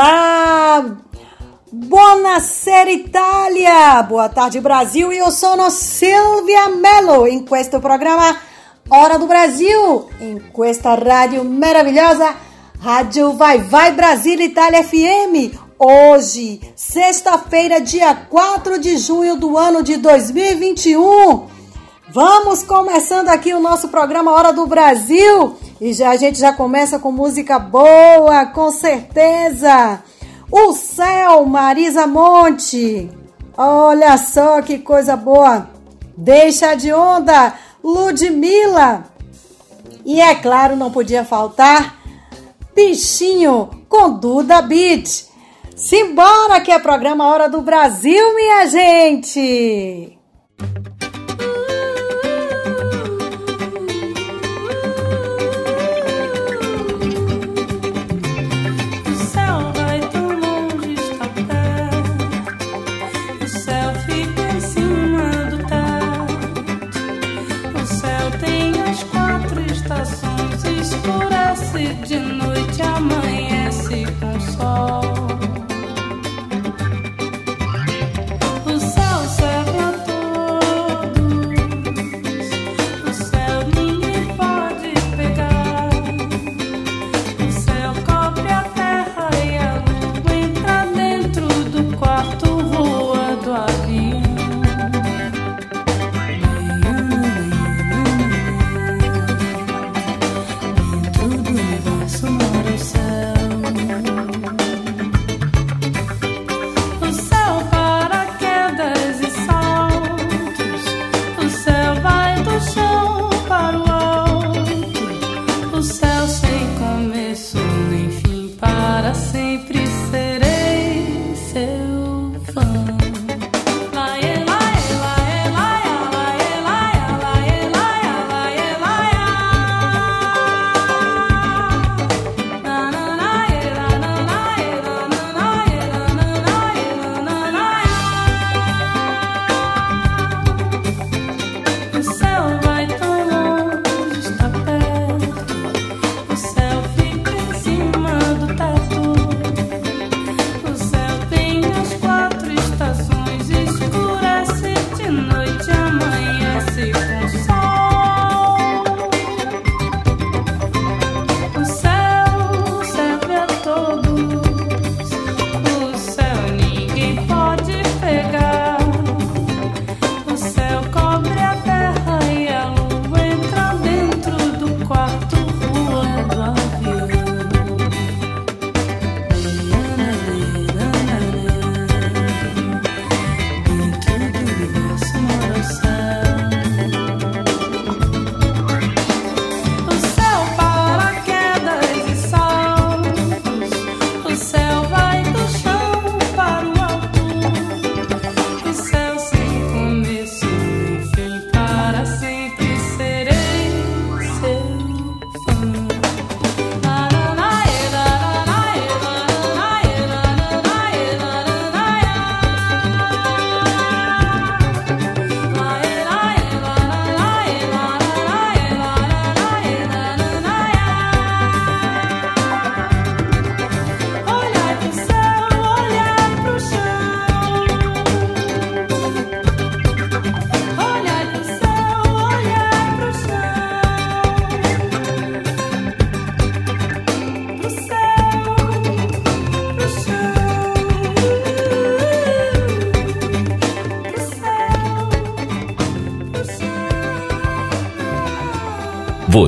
Olá! Buonasera Itália! Boa tarde Brasil! Eu sono Silvia Mello em questo programa Hora do Brasil, em questa rádio maravilhosa, Rádio Vai Vai Brasil Itália FM. Hoje, sexta-feira, dia 4 de junho do ano de 2021. Vamos começando aqui o nosso programa Hora do Brasil e já, a gente já começa com música boa, com certeza. O céu, Marisa Monte. Olha só que coisa boa. Deixa de onda, Ludmilla. E é claro, não podia faltar Bichinho com Duda Beat. Simbora que é programa Hora do Brasil, minha gente.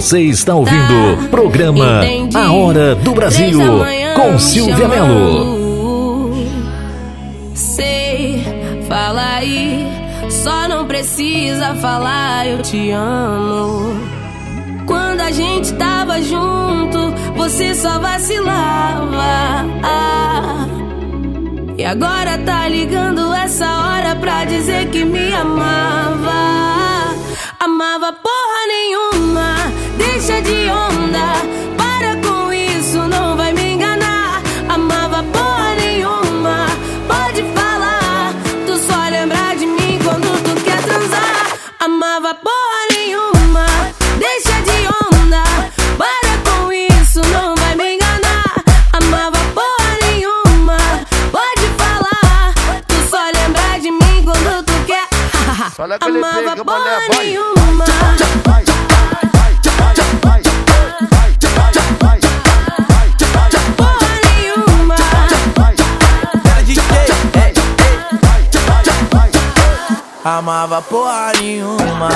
Você está ouvindo o programa Entendi. A Hora do Brasil com Silvia Melo. Sei, fala aí, só não precisa falar eu te amo. a gente tava junto, você só vacilava. E agora tá ligando essa hora pra dizer que me amava. Amava porra nenhuma,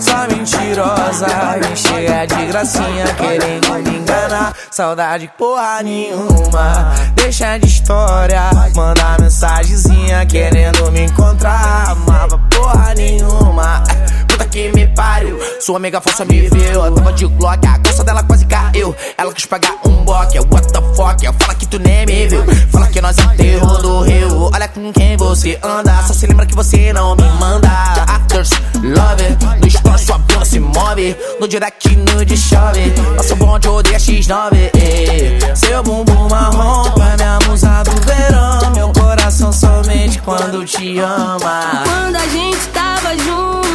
só mentirosa, cheia de gracinha, querendo me enganar. Saudade porra nenhuma, deixa de história, manda mensagenzinha, querendo me encontrar. Amava porra nenhuma, puta que me pariu. Sua amiga falsa me viu, eu tava de Glock, a calça dela quase caiu. Ela quis pagar um boque, what the fuck, fala que tu nem me viu. Fala que nós enterrou do rio, olha com quem você anda, só se lembra que você não me manda. Actors, love No story sua bunda se move. No direct nude chove. Nosso bonde odeia X9 eh. Seu bumbum marrom pra minha musa do verão. Meu coração somente quando te ama. Quando a gente tava junto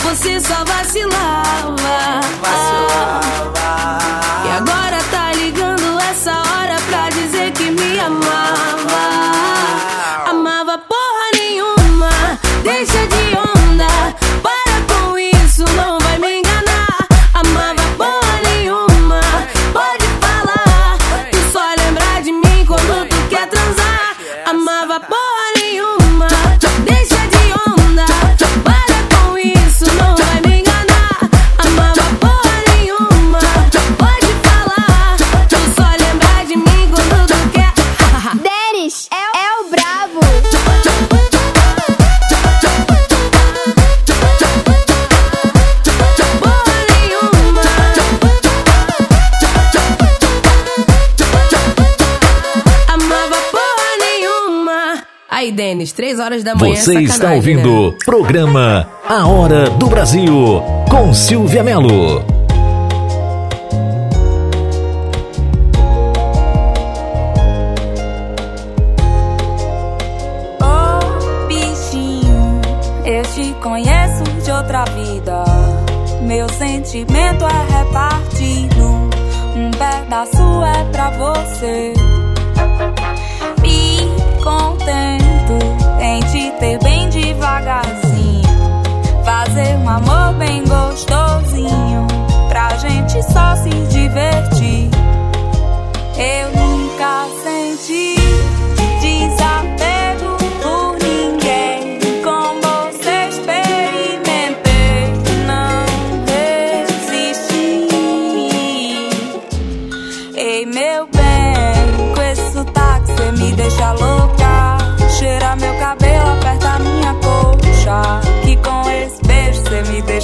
Você só vacilava. Vacilava. E agora tá ligando essa hora pra dizer que me amava Aí, Denis, três horas da manhã. Você é está ouvindo né? programa A Hora do Brasil com Silvia Melo. Oh, bichinho, eu te conheço de outra vida. Meu sentimento é repartido. Um pedaço é pra você. Me contento em te ter bem devagarzinho. Fazer um amor bem gostosinho. Pra gente só se divertir. Eu nunca senti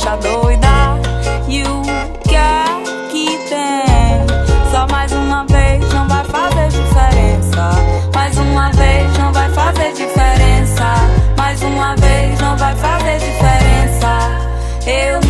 deixa doida. E o que é que tem? Só mais uma vez não vai fazer diferença. Mais uma vez não vai fazer diferença. Mais uma vez não vai fazer diferença. Eu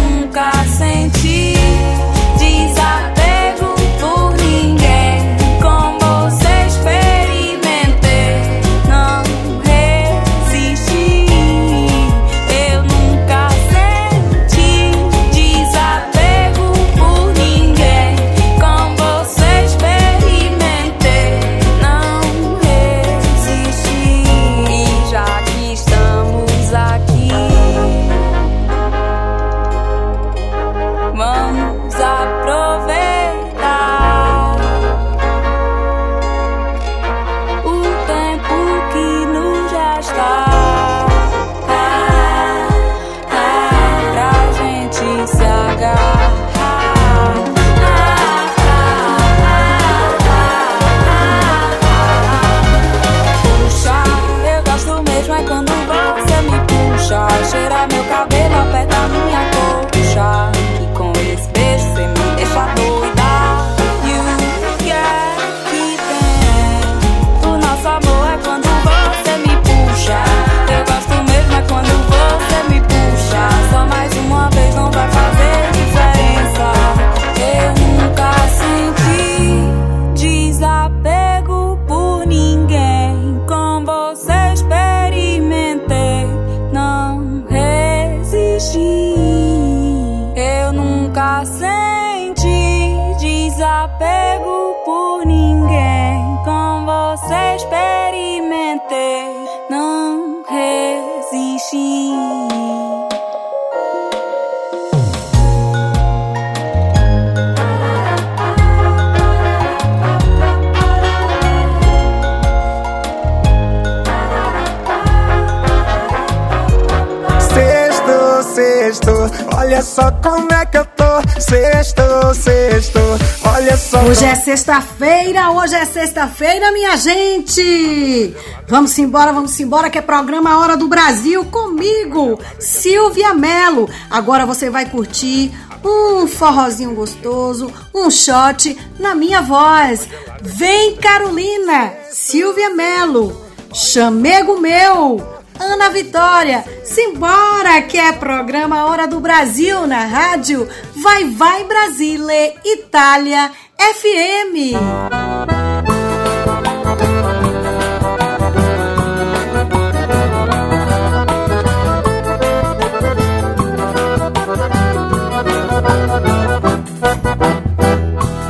Hoje é sexta-feira, hoje é sexta-feira, minha gente! Vamos embora, vamos embora, que é programa Hora do Brasil comigo, Silvia Melo. Agora você vai curtir um forrozinho gostoso, um shot na minha voz. Vem, Carolina, Silvia Melo, chamego meu. Ana Vitória, simbora que é programa Hora do Brasil na rádio Vai Vai Brasile, Itália FM.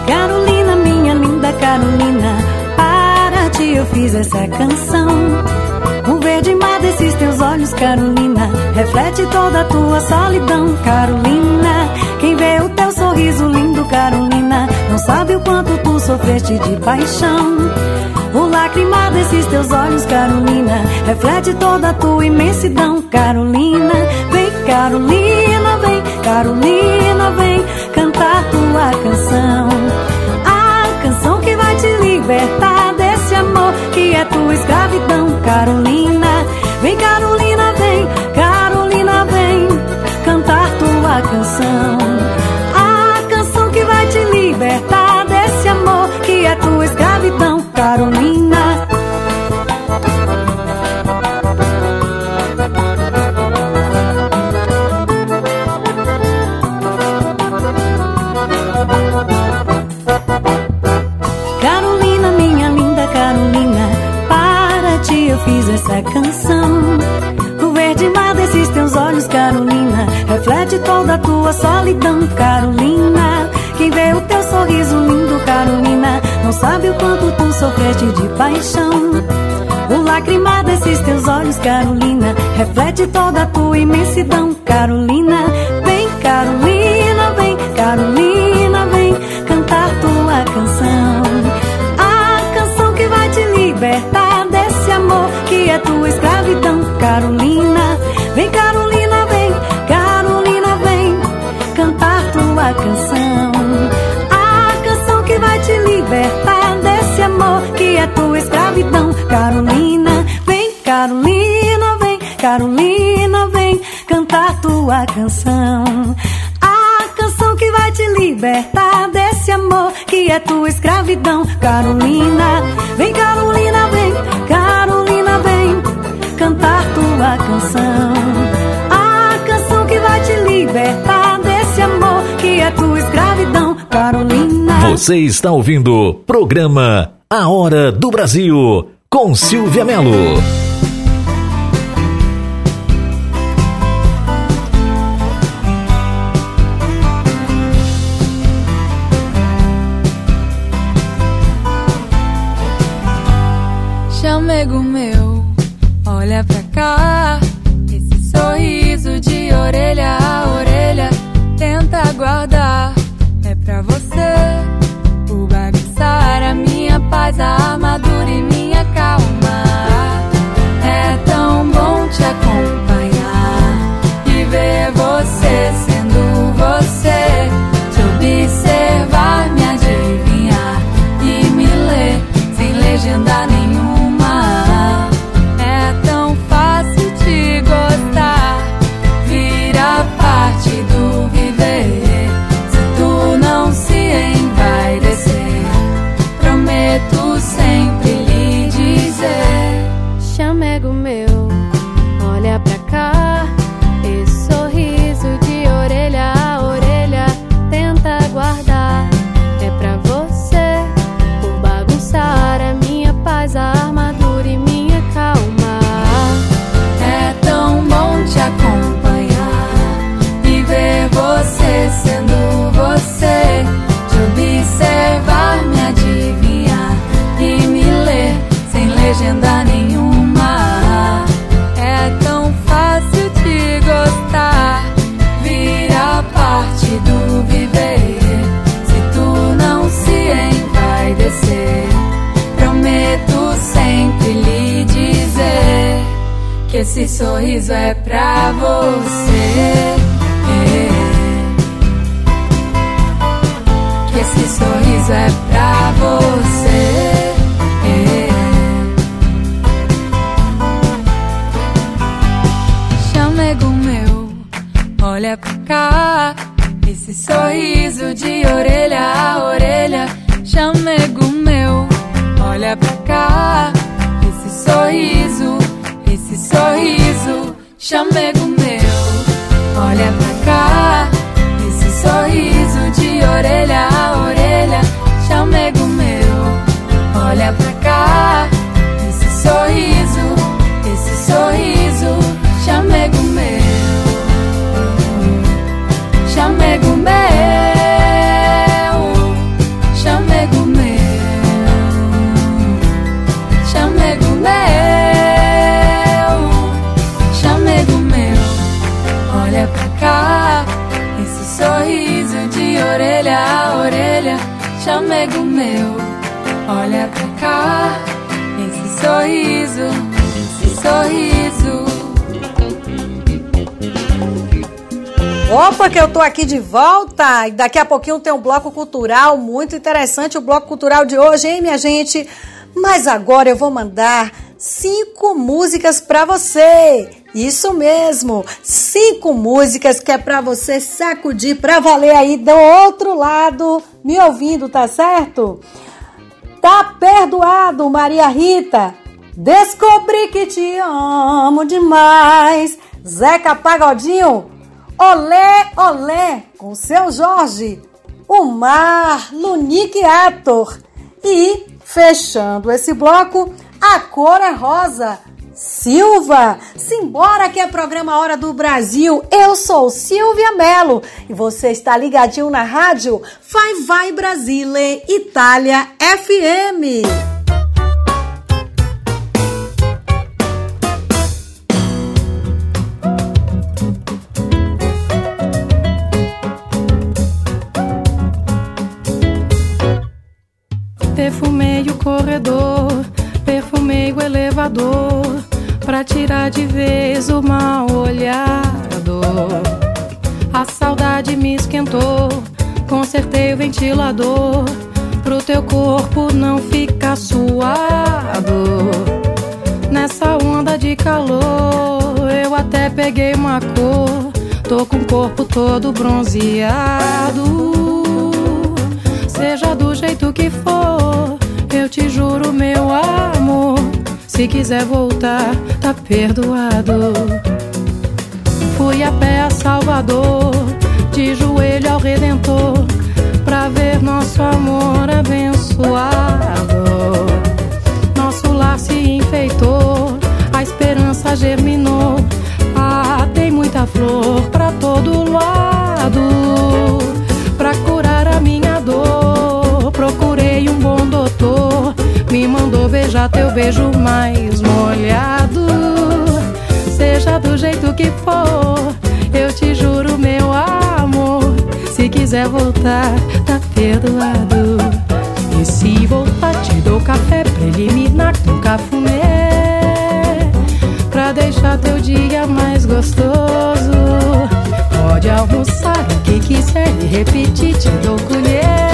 Carolina, minha linda Carolina, para ti eu fiz essa canção. O verde mar desses teus olhos, Carolina, reflete toda a tua solidão, Carolina. Quem vê o teu sorriso lindo, Carolina, não sabe o quanto tu sofreste de paixão. O lacrimar desses teus olhos, Carolina, reflete toda a tua imensidão, Carolina. Vem, Carolina, vem, Carolina, vem cantar tua canção. A canção que vai te libertar desse amor que é tua escravidão, Carolina. Carolina. Carolina, minha linda Carolina, para ti eu fiz essa canção. O verde mar desses teus olhos, Carolina, reflete toda a tua solidão, Carolina. Quem vê o teu sorriso lindo, Carolina, sabe o quanto tu sofreste de paixão. O lacrimar desses teus olhos, Carolina, reflete toda a tua imensidão, Carolina. Vem, Carolina, vem, Carolina, vem cantar tua canção. A canção que vai te libertar desse amor que é tua escravidão, Carolina. Vem, Carolina, é tua escravidão, Carolina. Vem, Carolina, vem, Carolina, vem cantar tua canção. A canção que vai te libertar desse amor que é tua escravidão, Carolina. Vem, Carolina, vem, Carolina, vem cantar tua canção. A canção que vai te libertar desse amor que é tua escravidão, Carolina. Você está ouvindo o programa A Hora do Brasil com Silvia Melo. Esse sorriso é pra você. Que esse sorriso é pra você. Chamego meu, olha pra cá. Esse sorriso de orelha. Opa, que eu tô aqui de volta e daqui a pouquinho tem um bloco cultural muito interessante, o bloco cultural de hoje, hein, minha gente? Mas agora eu vou mandar cinco músicas pra você. Isso mesmo, cinco músicas que é pra você sacudir pra valer aí do outro lado, me ouvindo, tá certo? Tá perdoado, Maria Rita. Descobri que te amo demais. Zeca Pagodinho. Olé, olé, com seu Jorge. O Mar, Lunique Ator. E, fechando esse bloco, a cor é rosa. Silva, simbora que é programa Hora do Brasil. Eu sou Silvia Melo e você está ligadinho na rádio Vai Vai Brasile, Itália FM. Perfumei o corredor, perfumei o elevador, pra tirar de vez o mal olhado. A saudade me esquentou, consertei o ventilador, pro teu corpo não ficar suado. Nessa onda de calor, eu até peguei uma cor, tô com o corpo todo bronzeado. Seja do jeito que for, eu te juro, meu amor. Se quiser voltar, tá perdoado. Fui a pé a Salvador, de joelho ao Redentor, pra ver nosso amor abençoado. Nosso lar se enfeitou, a esperança germinou. Ah, tem muita flor pra todo lado. Beijar teu beijo mais molhado. Seja do jeito que for, eu te juro, meu amor. Se quiser voltar, tá perdoado. E se voltar, te dou café preliminar com cafuné. Pra deixar teu dia mais gostoso. Pode almoçar o que quiser e repetir, te dou colher.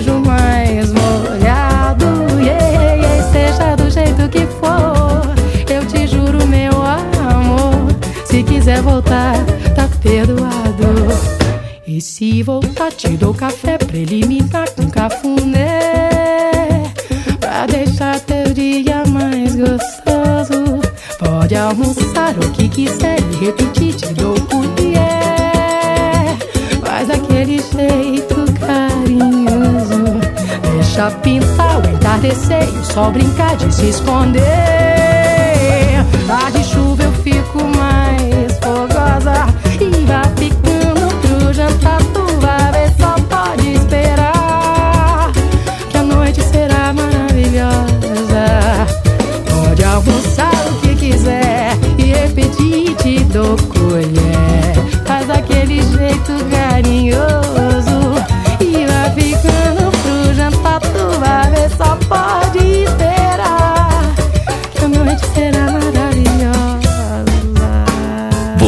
Beijo mais molhado. Yeah, yeah, seja do jeito que for, eu te juro, meu amor. Se quiser voltar, tá perdoado. E se voltar, te dou café preliminar com cafuné. Pra deixar dia mais gostoso. Pode almoçar o que quiser e repetir, te dou Deixa pintar o entardecer e o sol brincar de se esconder. Tá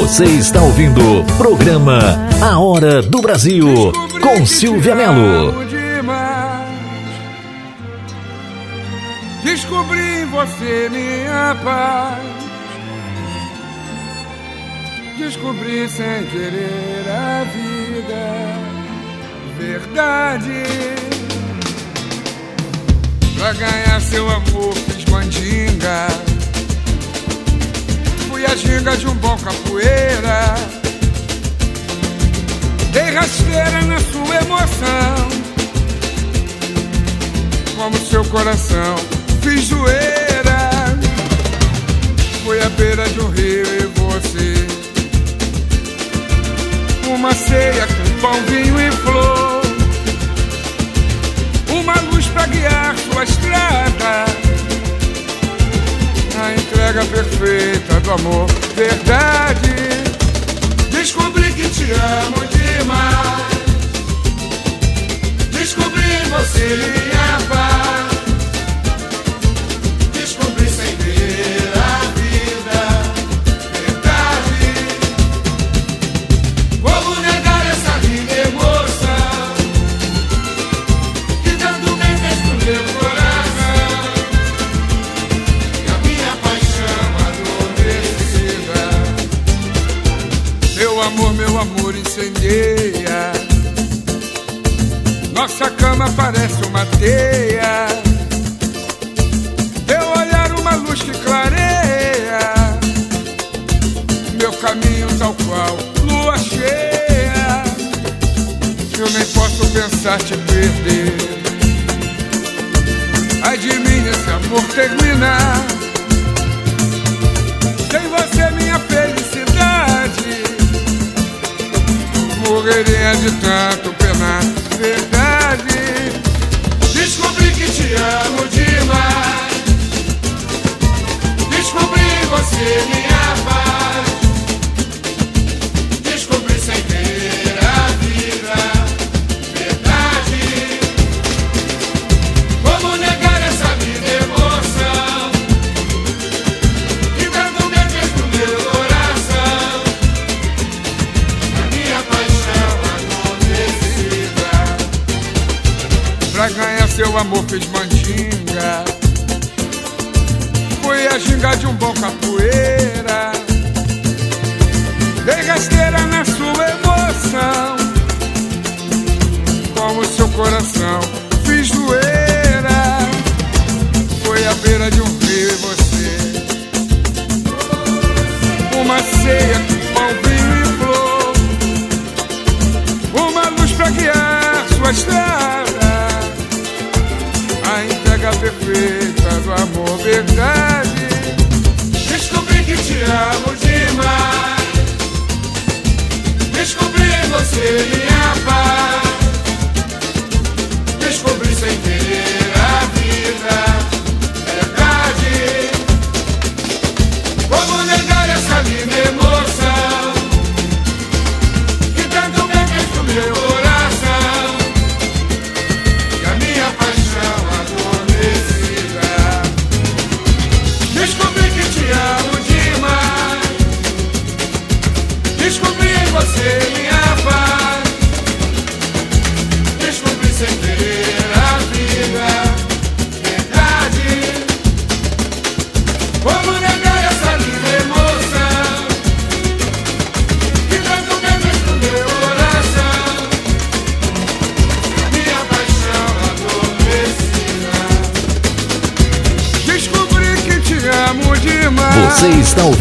Você está ouvindo o programa A Hora do Brasil com Silvia Melo. Descobri em você minha paz. Descobri sem querer a vida, verdade. Pra ganhar seu amor fiz mandinga. Fui a ginga de um bom capoeira. Dei rasteira na sua emoção. Como seu coração fiz zoeira. Fui à beira de um rio e você. Uma ceia com pão, vinho e flor. Uma luz pra guiar sua estrada. Entrega perfeita do amor, verdade. Descobri que te amo demais. Descobri você minha paz. Incendeia. Nossa cama parece uma teia. Teu olhar uma luz que clareia. Meu caminho tal qual lua cheia. Eu nem posso pensar te perder. Ai de mim esse amor terminar. De tanto penar. Verdade. Descobri que te amo demais. Descobri você minha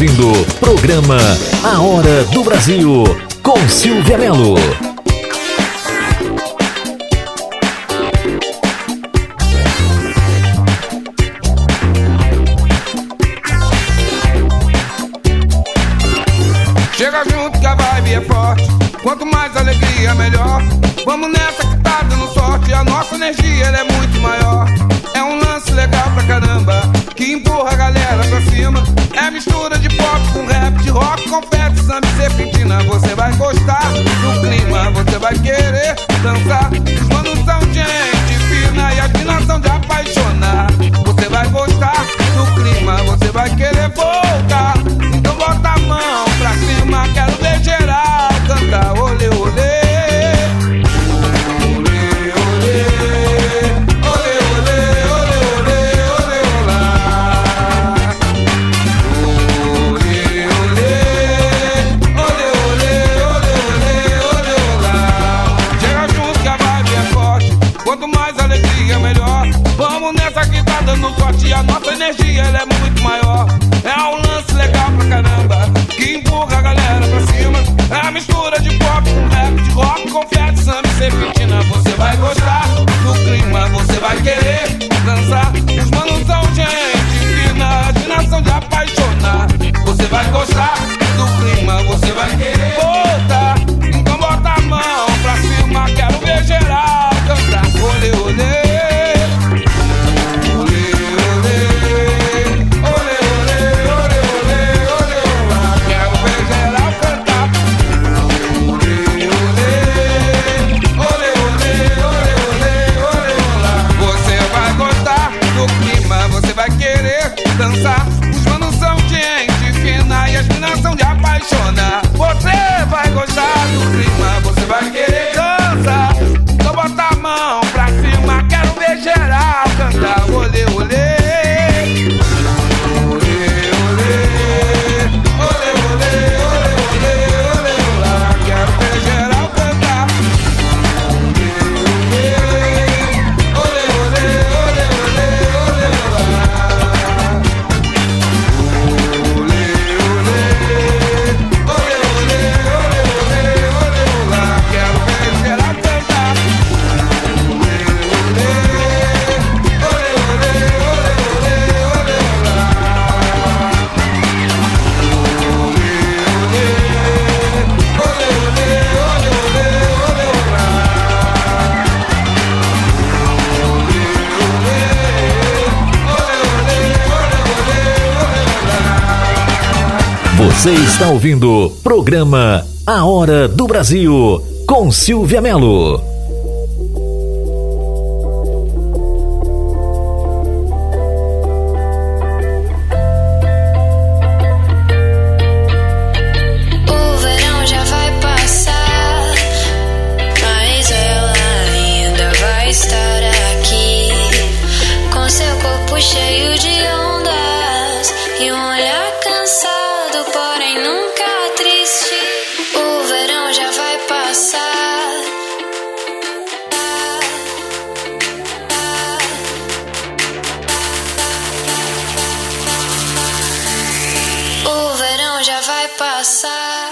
ouvindo programa A Hora do Brasil com Silvia Melo. confesso, samba serpentina, você vai gostar do clima, você vai querer dançar. Os manos são gente fina e as minas são de apaixonar. Você vai gostar do clima, você vai querer voltar. serpentina você vai gostar. Do clima você vai querer dançar. Os manos são gente fina, de nação de apaixonar. Você vai gostar do clima, você vai querer. ouvindo o programa A Hora do Brasil com Silvia Melo. pasar.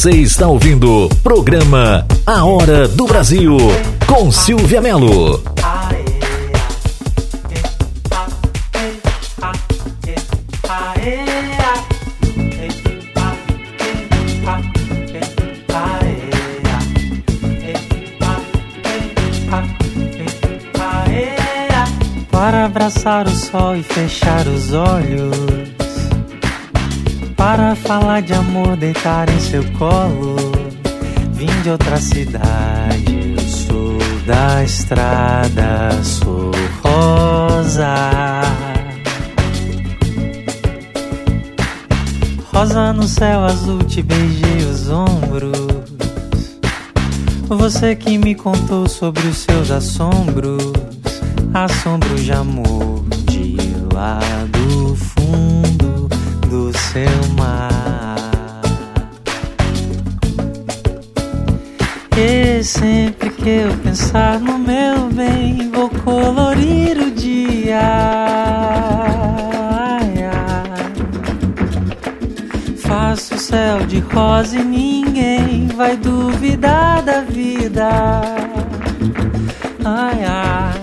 Você está ouvindo o programa A Hora do Brasil com Silvia Melo. Para abraçar o sol e fechar os olhos. Para falar de amor, deitar em seu colo. Vim de outra cidade, sou da estrada, sou rosa. Rosa no céu azul, te beijei os ombros. Você que me contou sobre os seus assombros, assombros de amor de lá do fundo do seu sempre que eu pensar no meu bem, vou colorir o dia. Ai, ai. Faço o céu de rosa e ninguém vai duvidar da vida. Ai, ai,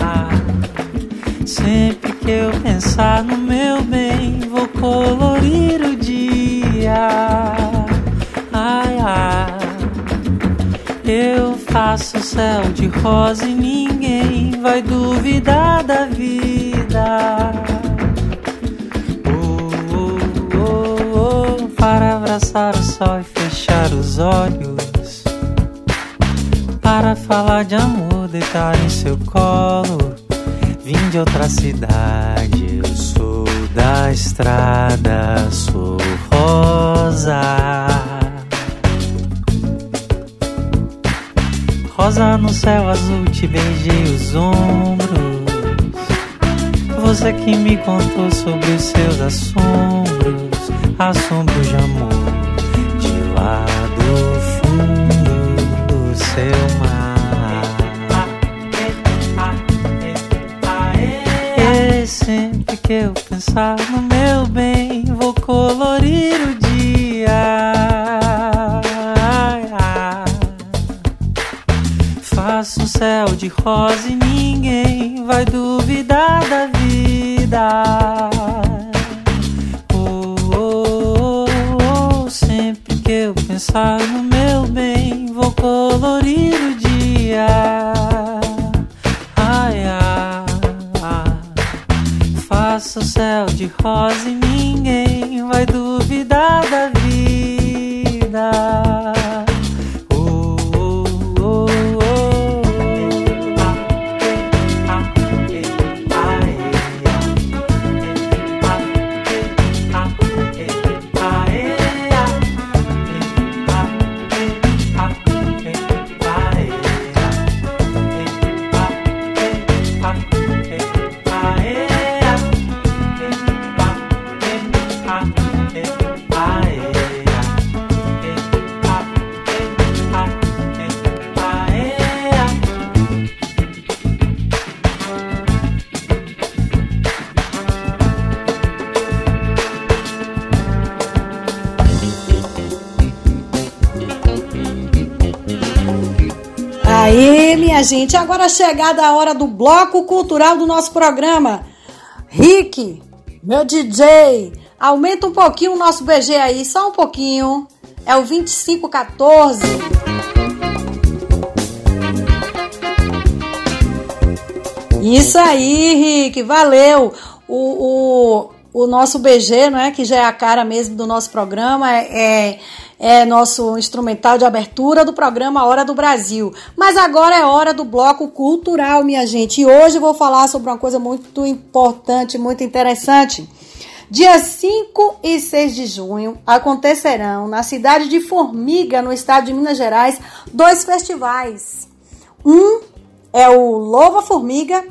ai. Sempre que eu pensar no meu bem, vou colorir o dia. Ai, ai. Eu faço céu de rosa e ninguém vai duvidar da vida. Oh, oh, oh, para abraçar o sol e fechar os olhos. Para falar de amor, deitar em seu colo. Vim de outra cidade, eu sou da estrada, sou rosa. Rosa no céu azul, te beijei os ombros. Você que me contou sobre os seus assombros, assombros de amor, de lá do fundo do seu mar. E sempre que eu pensar no meu bem, vou colorir o de rosa e ninguém vai duvidar da vida. Oh, oh, oh, oh, sempre que eu pensar no meu bem, vou colorir o dia. Ai, ai. Faço o céu de rosa e ninguém vai duvidar gente, agora chegada a hora do bloco cultural do nosso programa. Rick, meu DJ, aumenta um pouquinho o nosso BG aí, só um pouquinho. É o 2514. Isso aí, Rick, valeu. O, o, o nosso BG, não é, que já é a cara mesmo do nosso programa, é, é, é nosso instrumental de abertura do programa Hora do Brasil. Mas agora é hora do bloco cultural, minha gente. E hoje vou falar sobre uma coisa muito importante, muito interessante. Dia 5 e 6 de junho acontecerão na cidade de Formiga, no estado de Minas Gerais, dois festivais. Um é o Louva Formiga,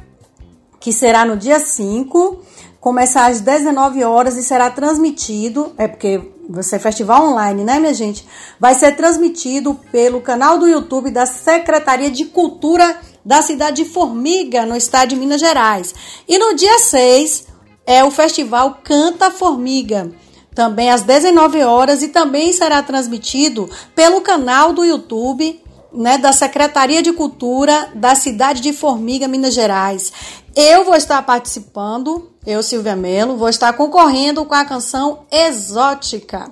que será no dia 5, começar às 19 horas e será transmitido, é porque você é festival online, né, minha gente? Vai ser transmitido pelo canal do YouTube da Secretaria de Cultura da cidade de Formiga, no estado de Minas Gerais. E no dia 6 é o festival Canta Formiga, também às 19 horas e também será transmitido pelo canal do YouTube né, da Secretaria de Cultura da cidade de Formiga, Minas Gerais. Eu vou estar participando, eu, Silvia Melo, vou estar concorrendo com a canção Exótica.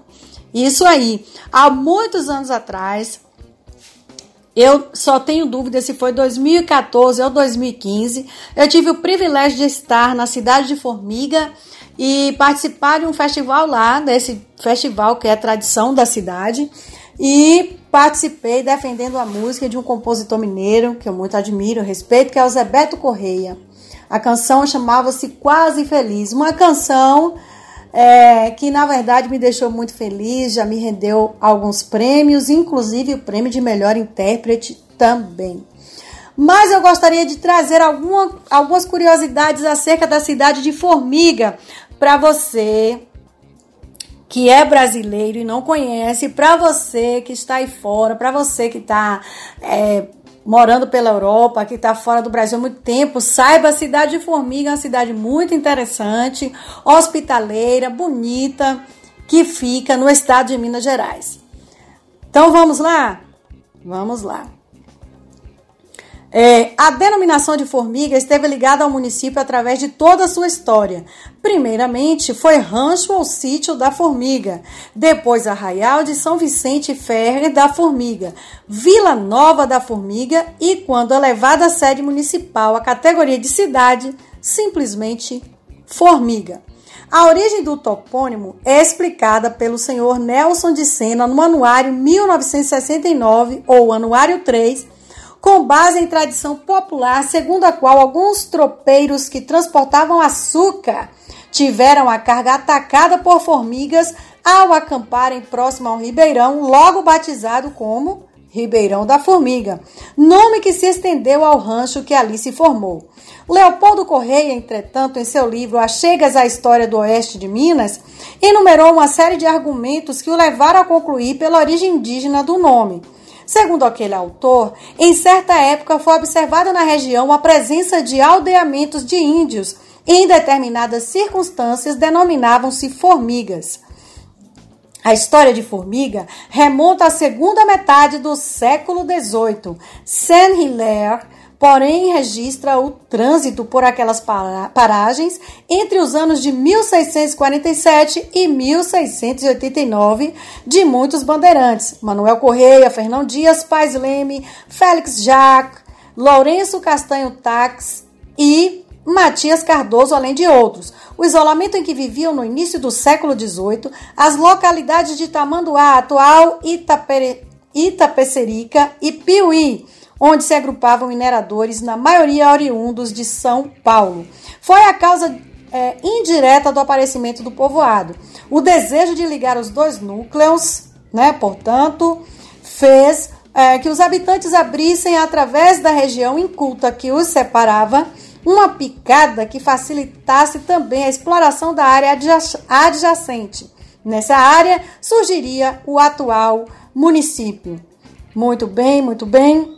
Isso aí. Há muitos anos atrás, eu só tenho dúvida se foi 2014 ou 2015. Eu tive o privilégio de estar na cidade de Formiga e participar de um festival lá, desse festival que é a tradição da cidade. E participei defendendo a música de um compositor mineiro que eu muito admiro, respeito, que é o Zé Beto Correia. A canção chamava-se Quase Feliz, uma canção é, que na verdade me deixou muito feliz, já me rendeu alguns prêmios, inclusive o prêmio de melhor intérprete também. Mas eu gostaria de trazer alguma, algumas curiosidades acerca da cidade de Formiga para você que é brasileiro e não conhece, para você que está aí fora, para você que está é, morando pela Europa, que está fora do Brasil há muito tempo, saiba a cidade de Formiga é uma cidade muito interessante, hospitaleira, bonita, que fica no estado de Minas Gerais. Então vamos lá? Vamos lá. É, a denominação de Formiga esteve ligada ao município através de toda a sua história. Primeiramente, foi rancho ou sítio da Formiga, depois Arraial de São Vicente Ferre da Formiga, Vila Nova da Formiga e, quando elevada à sede municipal à categoria de cidade, simplesmente Formiga. A origem do topônimo é explicada pelo senhor Nelson de Sena no Anuário 1969 ou Anuário 3 com base em tradição popular, segundo a qual alguns tropeiros que transportavam açúcar tiveram a carga atacada por formigas ao acamparem próximo ao ribeirão, logo batizado como Ribeirão da Formiga, nome que se estendeu ao rancho que ali se formou. Leopoldo Correia, entretanto, em seu livro As Chegas à História do Oeste de Minas, enumerou uma série de argumentos que o levaram a concluir pela origem indígena do nome. Segundo aquele autor, em certa época foi observada na região a presença de aldeamentos de índios em determinadas circunstâncias, denominavam-se formigas. A história de Formiga remonta à segunda metade do século XVIII. Saint-Hilaire porém registra o trânsito por aquelas paragens entre os anos de 1647 e 1689 de muitos bandeirantes: Manuel Correia, Fernão Dias Paz Leme, Félix Jacques, Lourenço Castanho Tax e Matias Cardoso, além de outros. O isolamento em que viviam no início do século XVIII, as localidades de Tamanduá, atual Itapere, Itapecerica e Piuí, onde se agrupavam mineradores, na maioria oriundos de São Paulo. Foi a causa é, indireta do aparecimento do povoado. O desejo de ligar os dois núcleos, né, portanto, fez é, que os habitantes abrissem, através da região inculta que os separava, uma picada que facilitasse também a exploração da área adjacente. Nessa área surgiria o atual município. Muito bem, muito bem.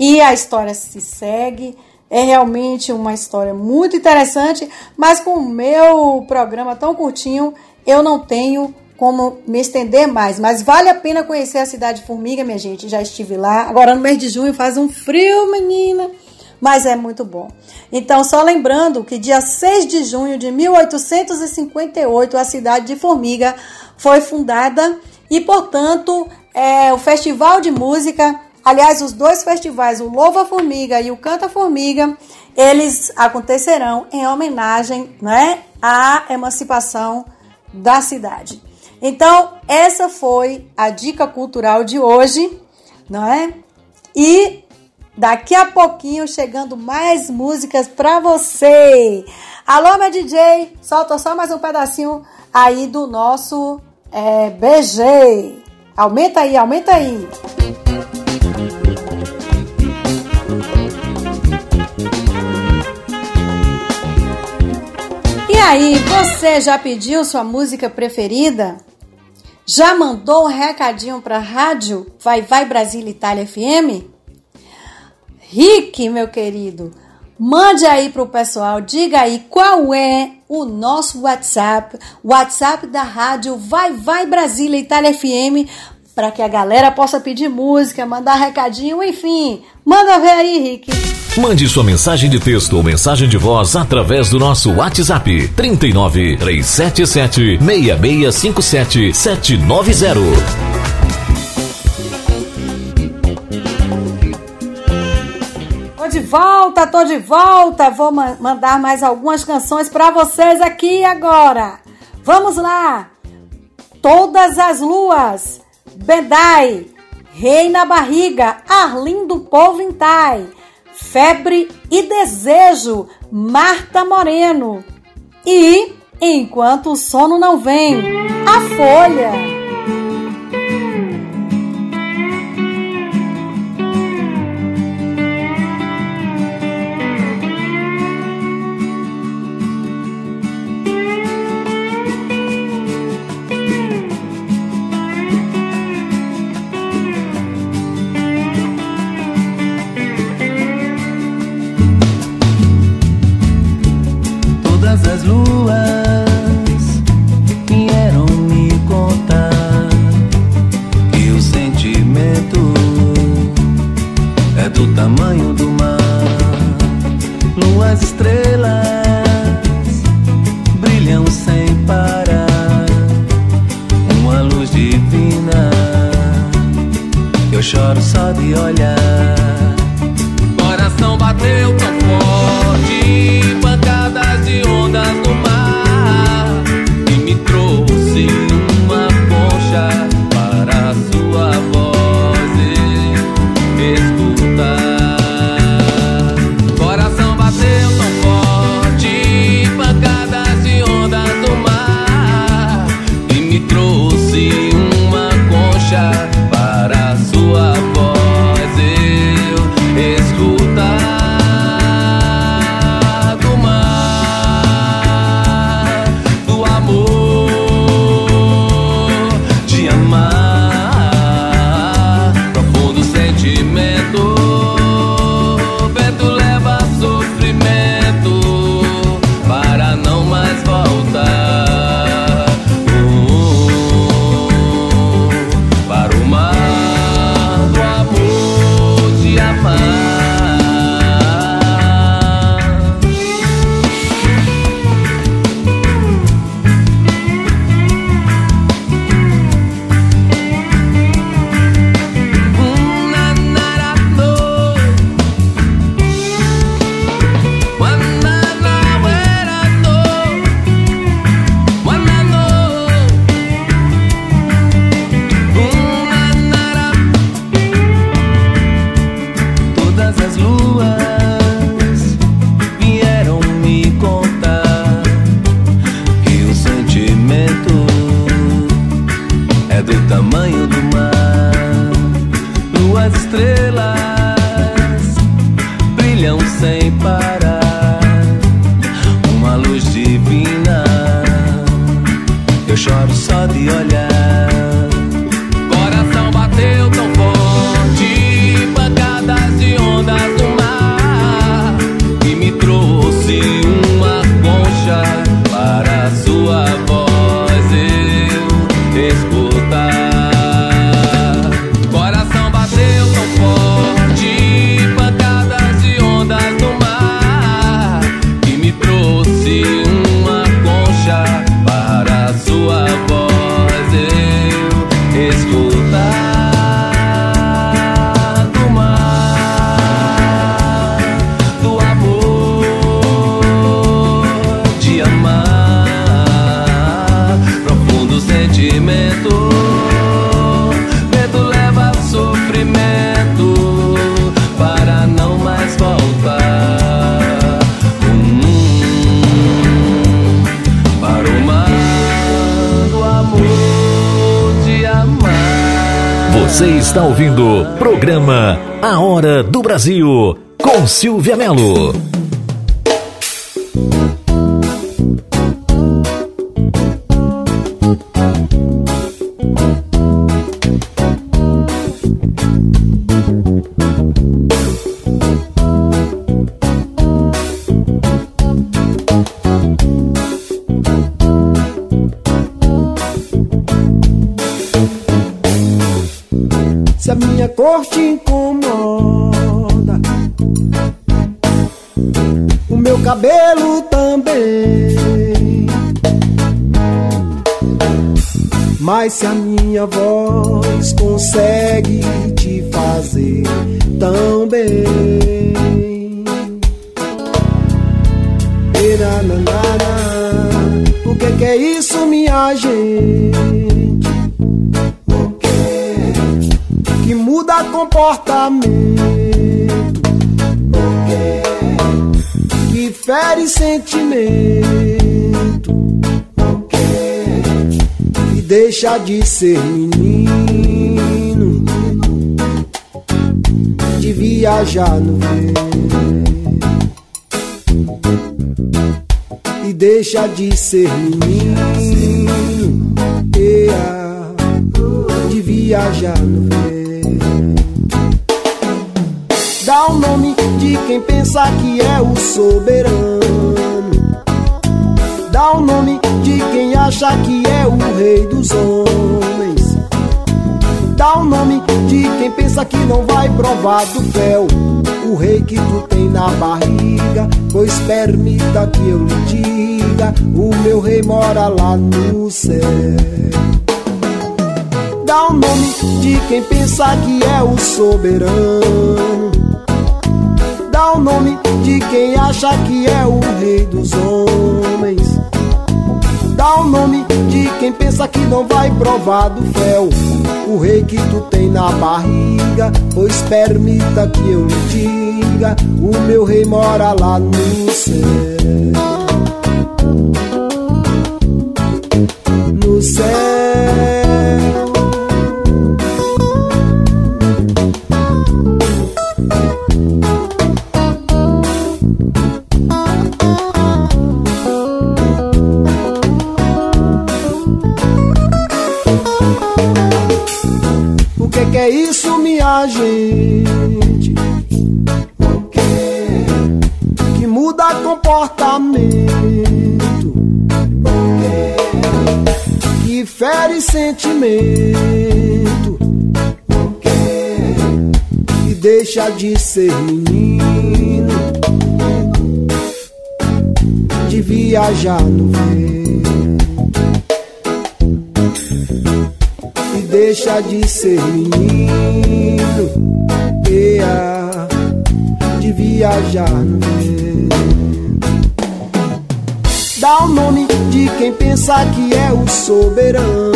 E a história se segue. É realmente uma história muito interessante, mas com o meu programa tão curtinho, eu não tenho como me estender mais. Mas vale a pena conhecer a cidade de Formiga, minha gente. Já estive lá. Agora no mês de junho faz um frio, menina. Mas é muito bom. Então, só lembrando que dia 6 de junho de 1858 a cidade de Formiga foi fundada e, portanto, é, o Festival de Música Aliás, os dois festivais, o Louva Formiga e o Canta Formiga, eles acontecerão em homenagem né, à emancipação da cidade. Então, essa foi a dica cultural de hoje, não é? E Daqui a pouquinho chegando mais músicas pra você. Alô, meu DJ, solta só mais um pedacinho aí do nosso é, BG. Aumenta aí, aumenta aí. E aí, você já pediu sua música preferida? Já mandou um recadinho para a rádio Vai Vai Brasil Itália FM? Rick, meu querido, mande aí pro pessoal, diga aí qual é o nosso WhatsApp, WhatsApp da rádio Vai Vai Brasília Itália FM, para que a galera possa pedir música, mandar recadinho, enfim. Manda ver aí, Rick. Mande sua mensagem de texto ou mensagem de voz através do nosso WhatsApp 39 377 6657 790. Tô de volta, tô de volta. Vou ma mandar mais algumas canções para vocês aqui agora. Vamos lá. Todas as luas. Bedai. Rei na barriga. Arlindo Povo Intai. Febre e Desejo, Marta Moreno. E Enquanto o Sono Não Vem, A Folha. Todas as luas vieram me contar que o sentimento é do tamanho do mar. Luas, estrelas Brasil com Silvia Melo. Cabelo também. Mas se a minha voz consegue te fazer tão bem. O que, que é isso, minha gente? O que que muda comportamento? Fere sentimento? O que que deixa de ser menino? De viajar no vento e deixa de ser menino ea, de viajar no vento. Quem pensa que é o soberano. Dá o nome de quem acha que é o rei dos homens. Dá o nome de quem pensa que não vai provar do fel o rei que tu tem na barriga. Pois permita que eu lhe diga: o meu rei mora lá no céu. Dá o nome de quem pensa que é o soberano. O nome de quem acha que é o rei dos homens. Dá o nome de quem pensa que não vai provar do fel o rei que tu tem na barriga. Pois permita que eu lhe diga: o meu rei mora lá no céu. Sentimento? O que que deixa de ser menino? De viajar no vento e deixa de ser menino de viajar no vento. Dá o nome de quem pensa que é o soberano.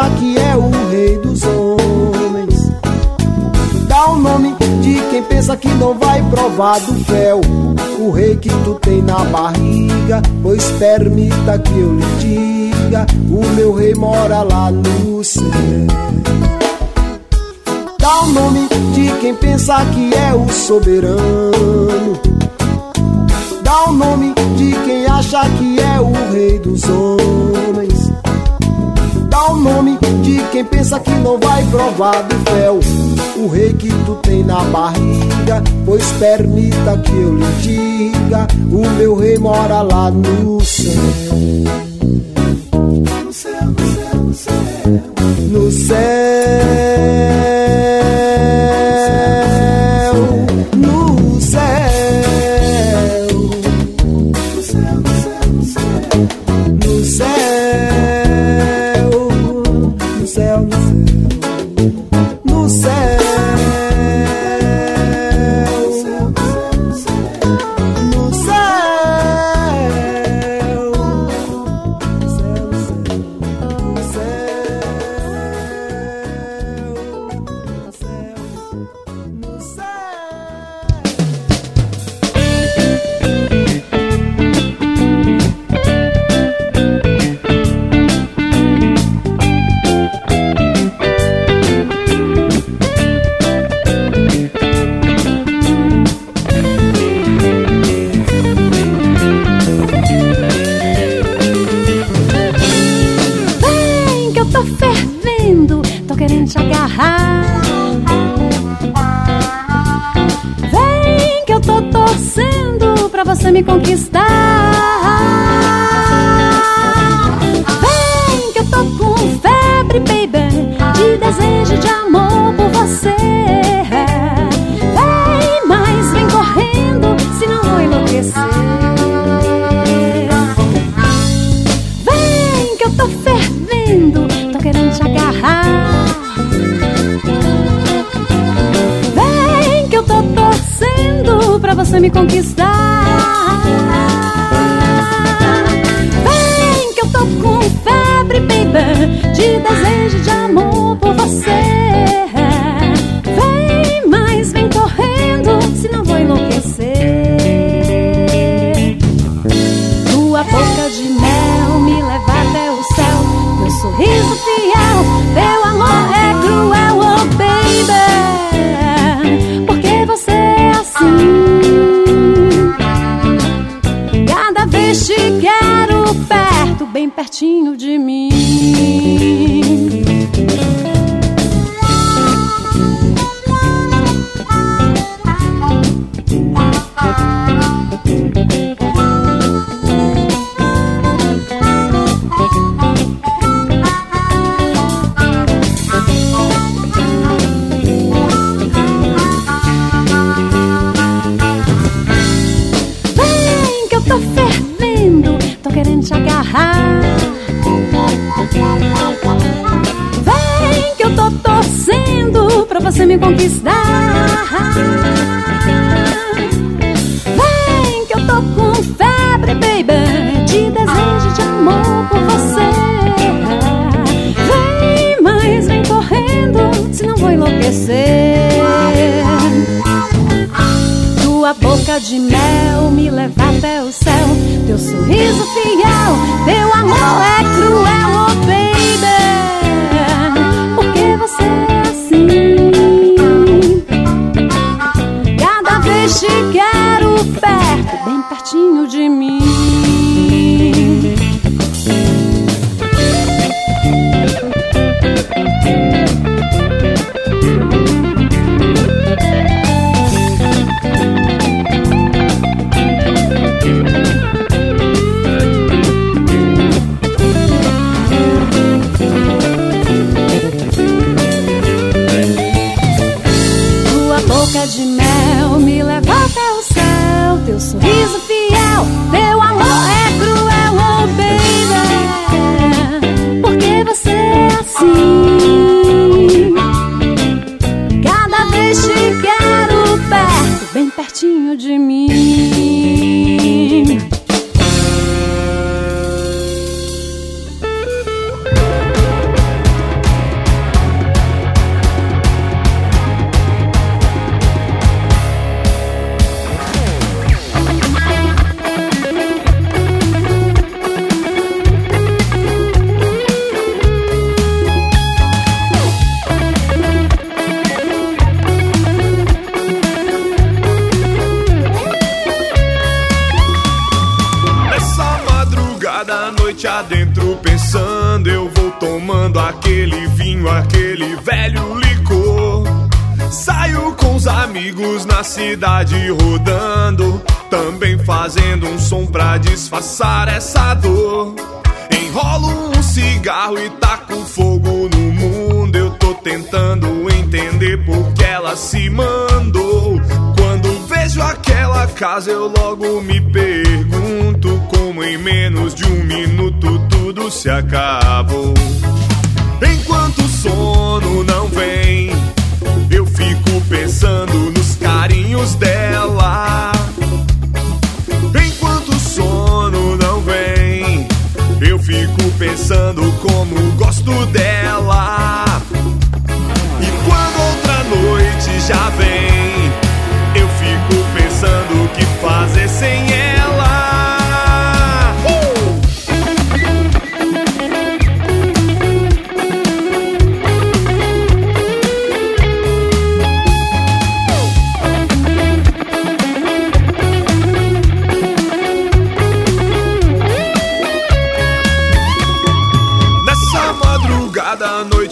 Acha que é o rei dos homens. Dá o nome de quem pensa que não vai provar do fel o rei que tu tem na barriga. Pois permita que eu lhe diga: o meu rei mora lá no céu. Dá o nome de quem pensa que é o soberano. Dá o nome de quem acha que é o rei dos homens. Dá o nome de quem pensa que não vai provar do fel o rei que tu tem na barriga. Pois permita que eu lhe diga: o meu rei mora lá no céu. No céu, no céu, no céu. No céu. passar essa dor. Enrolo um cigarro e taco fogo no mundo. Eu tô tentando entender por que ela se mandou. Quando vejo aquela casa, eu logo me pergunto como em menos de um minuto tudo se acabou. Enquanto o sono não vem, eu fico pensando nos carinhos dela perto dela. E quando outra noite já vem.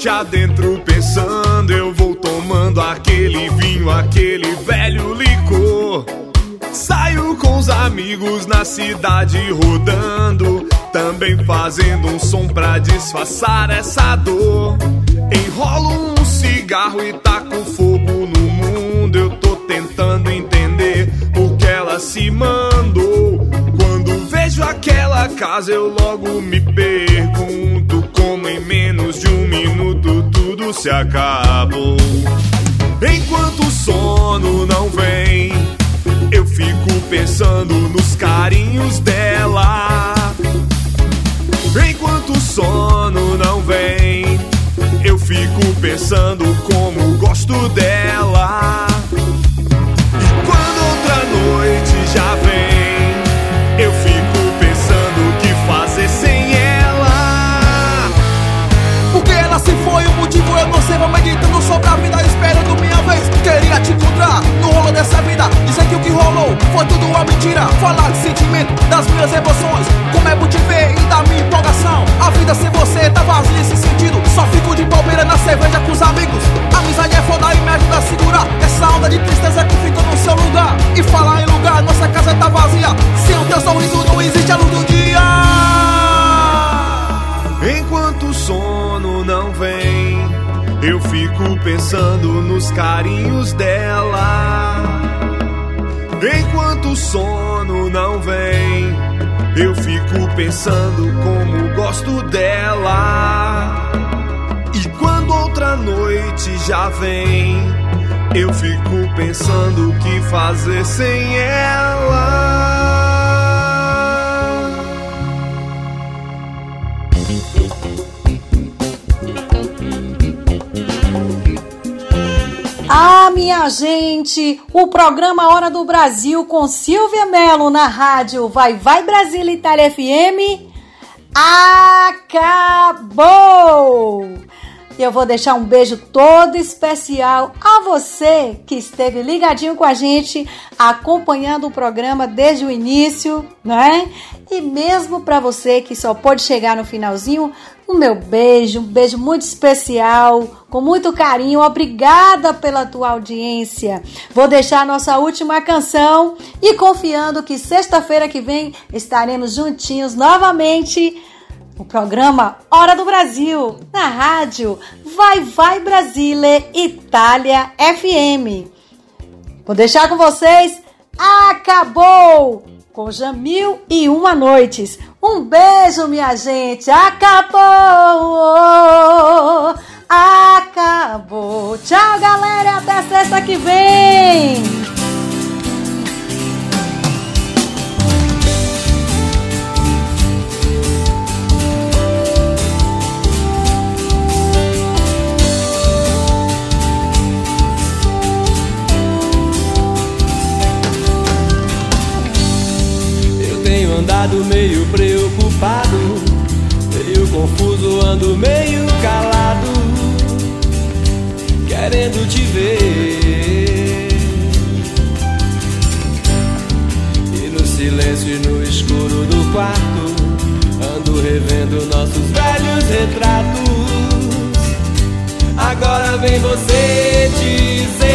Já dentro pensando, eu vou tomando aquele vinho, aquele velho licor. Saio com os amigos na cidade rodando, também fazendo um som pra disfarçar essa dor. Enrolo um cigarro e taco fogo no mundo, eu tô tentando entender por que ela se manda. Aquela casa, eu logo me pergunto como em menos de um minuto tudo se acabou. Enquanto o sono não vem, eu fico pensando nos carinhos dela. Enquanto o sono não vem, eu fico pensando como gosto dela. E quando outra noite vou meditando sobre a vida, esperando minha vez. Queria te encontrar no rolo dessa vida. Dizer que o que rolou foi tudo uma mentira. Falar de sentimento, das minhas emoções. Como é bom te ver e da minha empolgação. A vida sem você tá vazia esse sentido. Só fico de bobeira na cerveja com os amigos. Amizade é foda e me ajuda a segurar essa onda de tristeza que fica no seu lugar. E falar em lugar, nossa casa tá vazia. Sem o teu sorriso não existe a luz do dia. Enquanto o sono não vem, eu fico pensando nos carinhos dela. Enquanto o sono não vem, eu fico pensando como gosto dela. E quando outra noite já vem, eu fico pensando o que fazer sem ela. Ah, minha gente, o programa Hora do Brasil com Silvia Mello na rádio Vai Vai Brasília Itália FM acabou! Eu vou deixar um beijo todo especial a você que esteve ligadinho com a gente, acompanhando o programa desde o início, né? E mesmo para você que só pôde chegar no finalzinho, o meu beijo, um beijo muito especial, com muito carinho. Obrigada pela tua audiência. Vou deixar nossa última canção e confiando que sexta-feira que vem estaremos juntinhos novamente o programa Hora do Brasil, na rádio Vai Vai Brasília Itália FM. Vou deixar com vocês Acabou! Com Jamil e Uma Noites. Um beijo, minha gente. Acabou! Acabou! Tchau, galera. Até sexta que vem! andado meio preocupado, meio confuso, ando meio calado, querendo te ver. E no silêncio e no escuro do quarto, ando revendo nossos velhos retratos. Agora vem você dizer: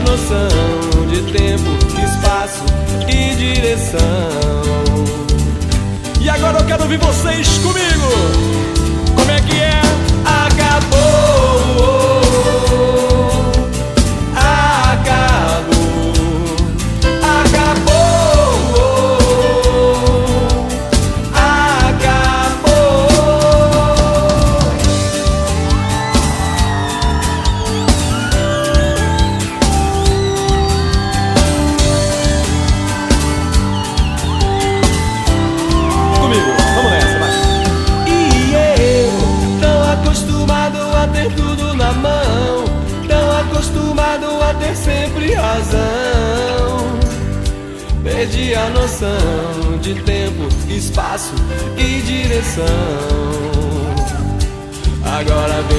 noção de tempo, espaço e direção. E agora eu quero ouvir vocês comigo. Noção de tempo, espaço e direção. Agora vem